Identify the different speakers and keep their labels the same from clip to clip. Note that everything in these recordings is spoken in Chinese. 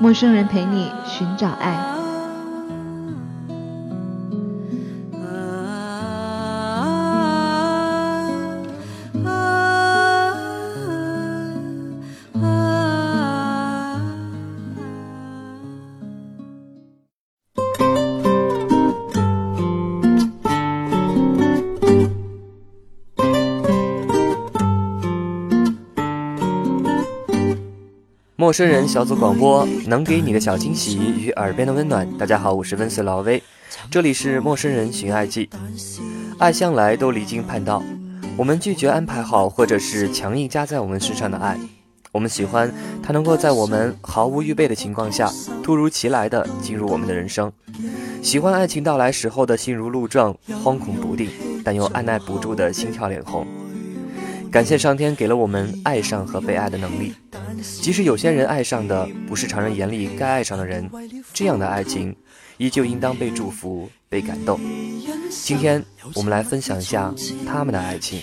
Speaker 1: 陌生人陪你寻找爱。
Speaker 2: 陌生人小组广播能给你的小惊喜与耳边的温暖。大家好，我是温随老威，这里是陌生人寻爱记。爱向来都离经叛道，我们拒绝安排好或者是强硬加在我们身上的爱。我们喜欢它能够在我们毫无预备的情况下，突如其来的进入我们的人生。喜欢爱情到来时候的心如鹿撞、惶恐不定，但又按耐不住的心跳脸红。感谢上天给了我们爱上和被爱的能力，即使有些人爱上的不是常人眼里该爱上的人，这样的爱情依旧应当被祝福、被感动。今天我们来分享一下他们的爱情。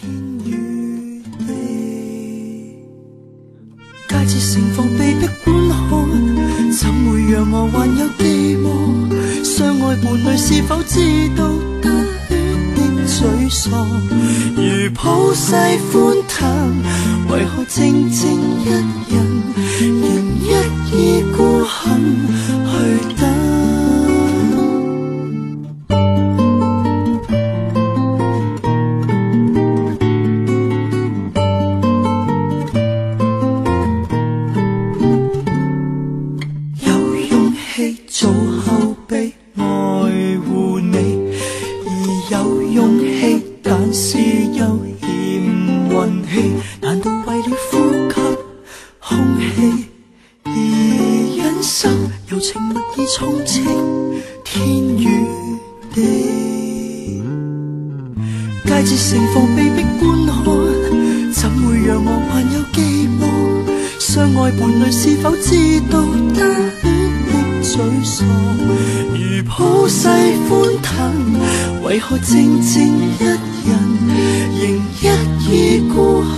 Speaker 3: 如普世歡談，为何静静一人，仍一意孤行？柔情蜜意充斥天與地？佳節盛放被迫觀看，怎會讓我還有寄望？相愛伴侶是否知道得血的沮丧？如普世歡談，為何静静一人，仍一意孤行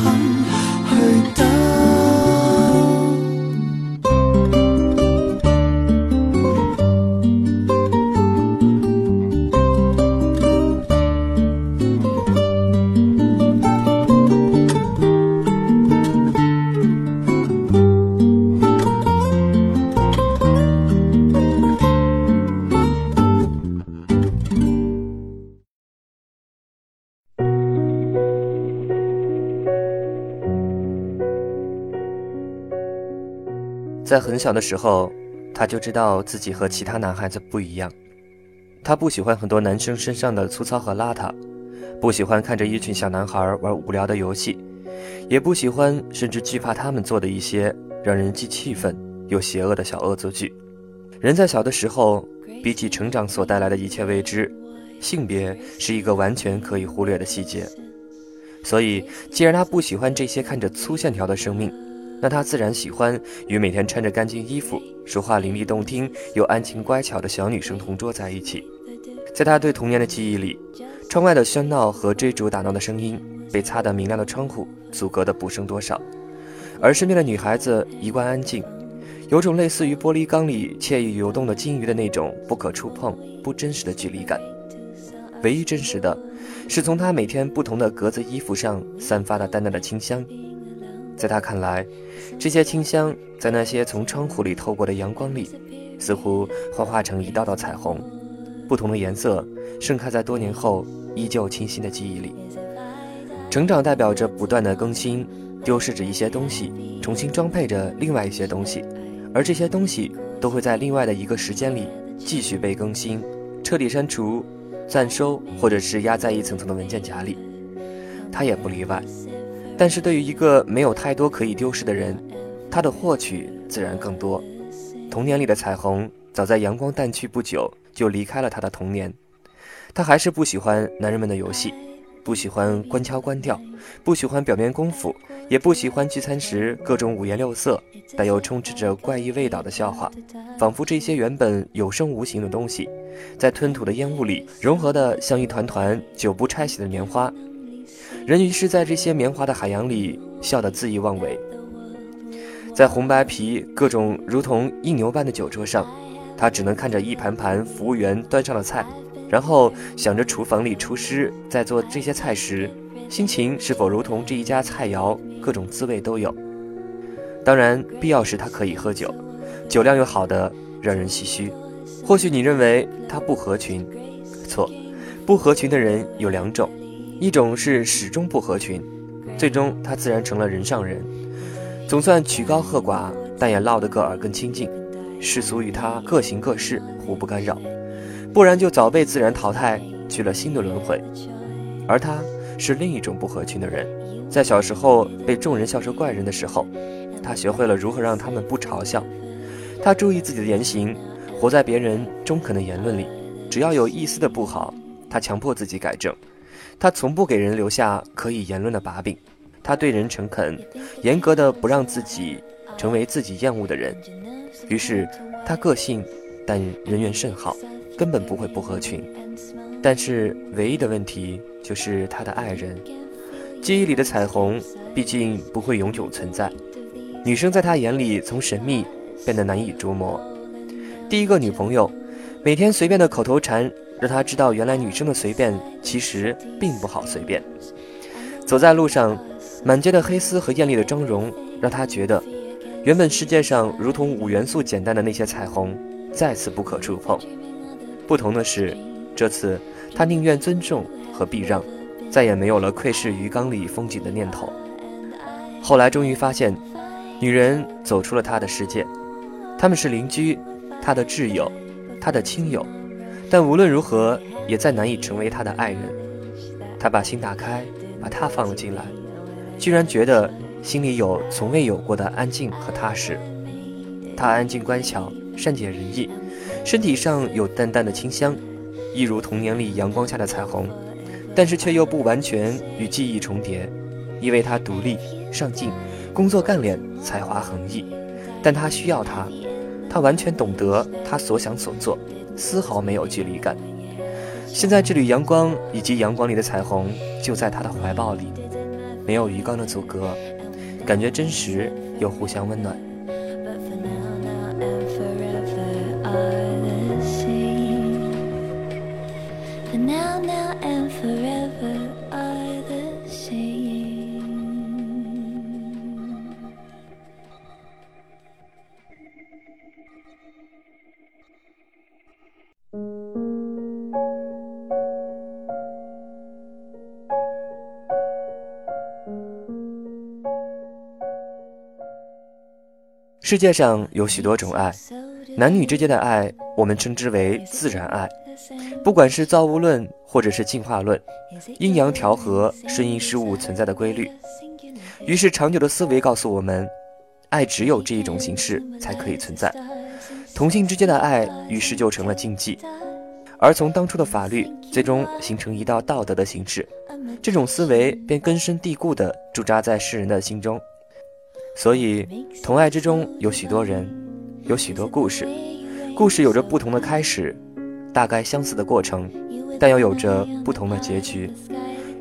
Speaker 2: 在很小的时候，他就知道自己和其他男孩子不一样。他不喜欢很多男生身上的粗糙和邋遢，不喜欢看着一群小男孩玩无聊的游戏，也不喜欢甚至惧怕他们做的一些让人既气愤又邪恶的小恶作剧。人在小的时候，比起成长所带来的一切未知，性别是一个完全可以忽略的细节。所以，既然他不喜欢这些看着粗线条的生命，那他自然喜欢与每天穿着干净衣服、说话伶俐动听又安静乖巧的小女生同桌在一起。在他对童年的记忆里，窗外的喧闹和追逐打闹的声音被擦得明亮的窗户阻隔的不剩多少，而身边的女孩子一贯安静，有种类似于玻璃缸里惬意游动的金鱼的那种不可触碰、不真实的距离感。唯一真实的，是从他每天不同的格子衣服上散发的淡淡的清香。在他看来，这些清香在那些从窗户里透过的阳光里，似乎幻化成一道道彩虹，不同的颜色盛开在多年后依旧清新的记忆里。成长代表着不断的更新，丢失着一些东西，重新装配着另外一些东西，而这些东西都会在另外的一个时间里继续被更新、彻底删除、暂收，或者是压在一层层的文件夹里。他也不例外。但是对于一个没有太多可以丢失的人，他的获取自然更多。童年里的彩虹，早在阳光淡去不久就离开了他的童年。他还是不喜欢男人们的游戏，不喜欢关敲关掉，不喜欢表面功夫，也不喜欢聚餐时各种五颜六色但又充斥着怪异味道的笑话，仿佛这些原本有声无形的东西，在吞吐的烟雾里融合的像一团团久不拆洗的棉花。人于是在这些棉花的海洋里笑得恣意妄为。在红白皮各种如同硬牛般的酒桌上，他只能看着一盘盘服务员端上了菜。然后想着厨房里厨师在做这些菜时，心情是否如同这一家菜肴，各种滋味都有。当然，必要时他可以喝酒，酒量又好的让人唏嘘。或许你认为他不合群，错，不合群的人有两种，一种是始终不合群，最终他自然成了人上人，总算曲高和寡，但也落得个耳根清净，世俗与他各行各事，互不干扰。不然就早被自然淘汰，去了新的轮回。而他是另一种不合群的人，在小时候被众人笑成怪人的时候，他学会了如何让他们不嘲笑。他注意自己的言行，活在别人中肯的言论里，只要有一丝的不好，他强迫自己改正。他从不给人留下可以言论的把柄。他对人诚恳，严格的不让自己成为自己厌恶的人。于是他个性，但人缘甚好。根本不会不合群，但是唯一的问题就是他的爱人。记忆里的彩虹，毕竟不会永久存在。女生在他眼里从神秘变得难以捉摸。第一个女朋友，每天随便的口头禅，让他知道原来女生的随便其实并不好随便。走在路上，满街的黑丝和艳丽的妆容，让他觉得，原本世界上如同五元素简单的那些彩虹，再次不可触碰。不同的是，这次他宁愿尊重和避让，再也没有了窥视鱼缸里风景的念头。后来终于发现，女人走出了他的世界，他们是邻居，他的挚友，他的亲友，但无论如何也再难以成为他的爱人。他把心打开，把她放了进来，居然觉得心里有从未有过的安静和踏实。他安静乖巧，善解人意。身体上有淡淡的清香，一如童年里阳光下的彩虹，但是却又不完全与记忆重叠，因为他独立、上进、工作干练、才华横溢，但他需要他，他完全懂得他所想所做，丝毫没有距离感。现在这缕阳光以及阳光里的彩虹就在他的怀抱里，没有鱼缸的阻隔，感觉真实又互相温暖。世界上有许多种爱，男女之间的爱，我们称之为自然爱。不管是造物论，或者是进化论，阴阳调和，顺应事物存在的规律。于是，长久的思维告诉我们，爱只有这一种形式才可以存在。同性之间的爱，于是就成了禁忌。而从当初的法律，最终形成一道道德的形式，这种思维便根深蒂固地驻扎在世人的心中。所以，同爱之中有许多人，有许多故事，故事有着不同的开始，大概相似的过程，但又有着不同的结局，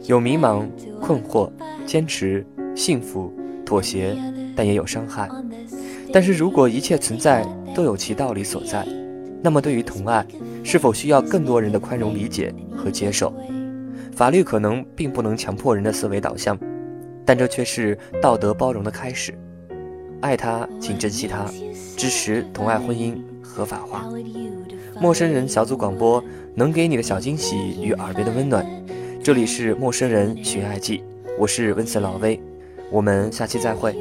Speaker 2: 有迷茫、困惑、坚持、幸福、妥协，但也有伤害。但是如果一切存在都有其道理所在，那么对于同爱，是否需要更多人的宽容理解和接受？法律可能并不能强迫人的思维导向，但这却是道德包容的开始。爱他，请珍惜他，支持同爱婚姻合法化。陌生人小组广播能给你的小惊喜与耳边的温暖。这里是陌生人寻爱记，我是温森老威，我们下期再会。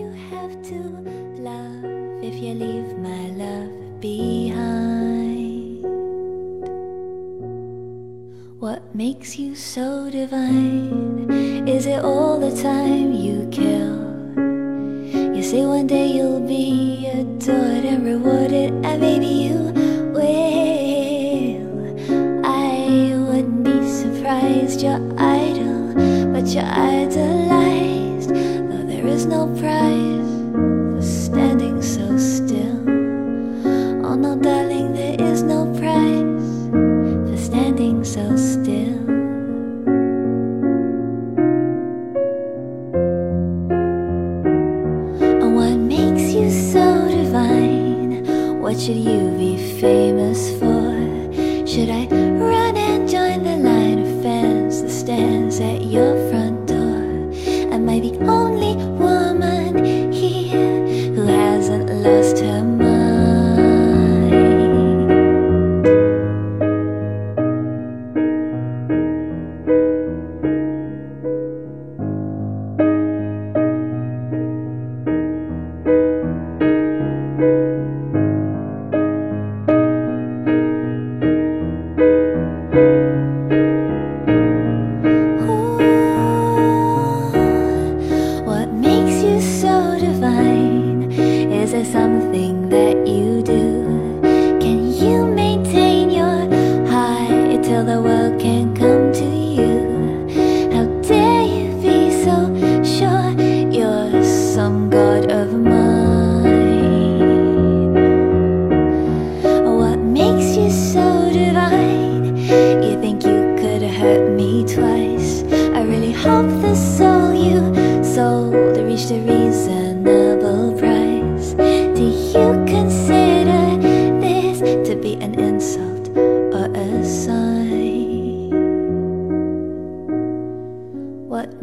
Speaker 4: say one day you'll be adored and rewarded, and maybe you will. I wouldn't be surprised, You're idol, but you're idol. Am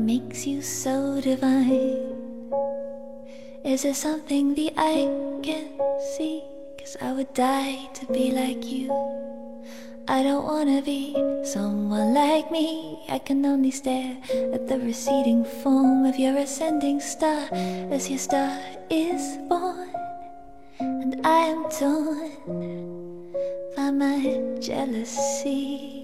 Speaker 4: makes you so divine? Is there something the eye can see? Cause I would die to be like you. I don't wanna be someone like me. I can only stare at the receding form of your ascending star as your star is born. And I am torn by my jealousy.